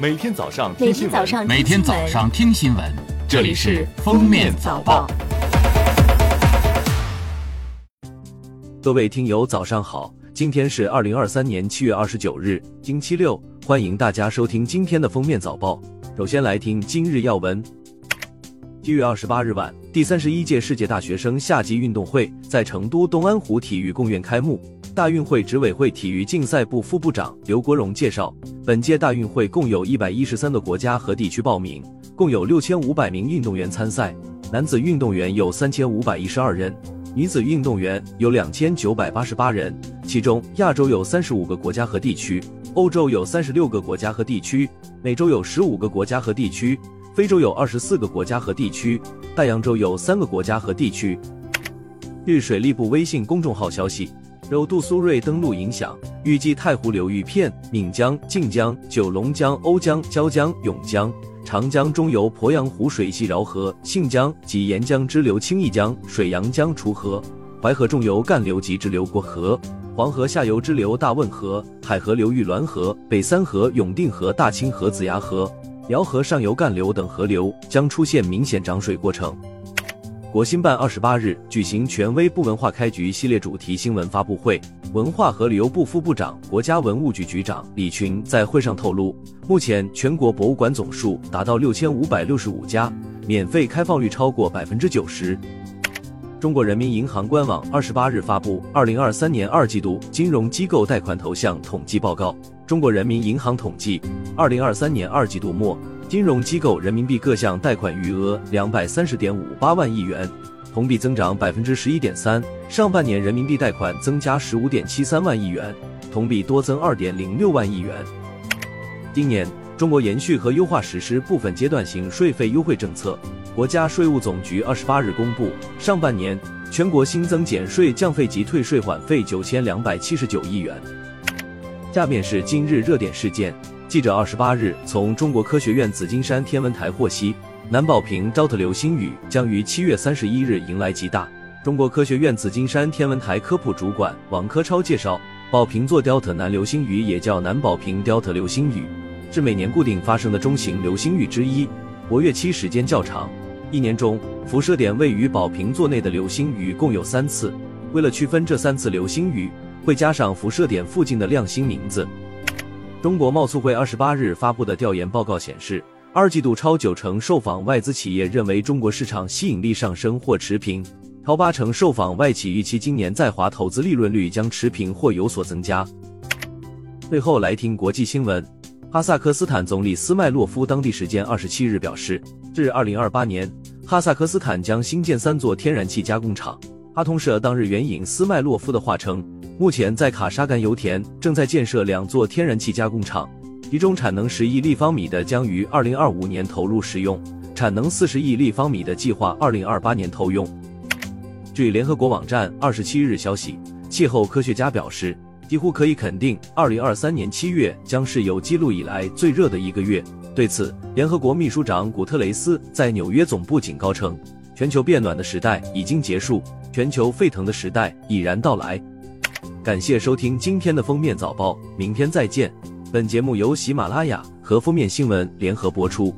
每天早上听新闻每天早上听新闻，这里是《封面早报》。各位听友，早上好！今天是二零二三年七月二十九日，星期六，欢迎大家收听今天的《封面早报》。首先来听今日要闻。七月二十八日晚，第三十一届世界大学生夏季运动会在成都东安湖体育公园开幕。大运会执委会体育竞赛部副部长刘国荣介绍，本届大运会共有一百一十三个国家和地区报名，共有六千五百名运动员参赛。男子运动员有三千五百一十二人，女子运动员有两千九百八十八人。其中，亚洲有三十五个国家和地区，欧洲有三十六个国家和地区，美洲有十五个国家和地区，非洲有二十四个国家和地区，大洋洲有三个国家和地区。据水利部微信公众号消息。受杜苏芮登陆影响，预计太湖流域片、闽江、晋江、九龙江、瓯江、椒江、甬江、长江中游鄱阳湖水系饶河、信江及沿江支流清义江、水阳江楚河、淮河中游干流及支流过河、黄河下游支流大汶河、海河流域滦河、北三河、永定河、大清河、子牙河、辽河上游干流等河流将出现明显涨水过程。国新办二十八日举行权威不文化开局系列主题新闻发布会，文化和旅游部副部长、国家文物局局长李群在会上透露，目前全国博物馆总数达到六千五百六十五家，免费开放率超过百分之九十。中国人民银行官网二十八日发布二零二三年二季度金融机构贷款投向统计报告，中国人民银行统计，二零二三年二季度末。金融机构人民币各项贷款余额两百三十点五八万亿元，同比增长百分之十一点三。上半年人民币贷款增加十五点七三万亿元，同比多增二点零六万亿元。今年，中国延续和优化实施部分阶段性税费优惠政策。国家税务总局二十八日公布，上半年全国新增减税降费及退税缓费九千两百七十九亿元。下面是今日热点事件。记者二十八日从中国科学院紫金山天文台获悉，南宝瓶 Dot 流星雨将于七月三十一日迎来极大。中国科学院紫金山天文台科普主管王科超介绍，宝瓶座 Dot 南流星雨也叫南宝瓶 Dot 流星雨，是每年固定发生的中型流星雨之一，活跃期时间较长。一年中辐射点位于宝瓶座内的流星雨共有三次。为了区分这三次流星雨，会加上辐射点附近的亮星名字。中国贸促会二十八日发布的调研报告显示，二季度超九成受访外资企业认为中国市场吸引力上升或持平，超八成受访外企预期今年在华投资利润率将持平或有所增加。最后来听国际新闻，哈萨克斯坦总理斯麦洛夫当地时间二十七日表示，至二零二八年，哈萨克斯坦将新建三座天然气加工厂。哈通社当日援引斯麦洛夫的话称。目前在卡沙干油田正在建设两座天然气加工厂，其中产能十亿立方米的将于二零二五年投入使用，产能四十亿立方米的计划二零二八年投用。据联合国网站二十七日消息，气候科学家表示，几乎可以肯定，二零二三年七月将是有记录以来最热的一个月。对此，联合国秘书长古特雷斯在纽约总部警告称，全球变暖的时代已经结束，全球沸腾的时代已然到来。感谢收听今天的封面早报，明天再见。本节目由喜马拉雅和封面新闻联合播出。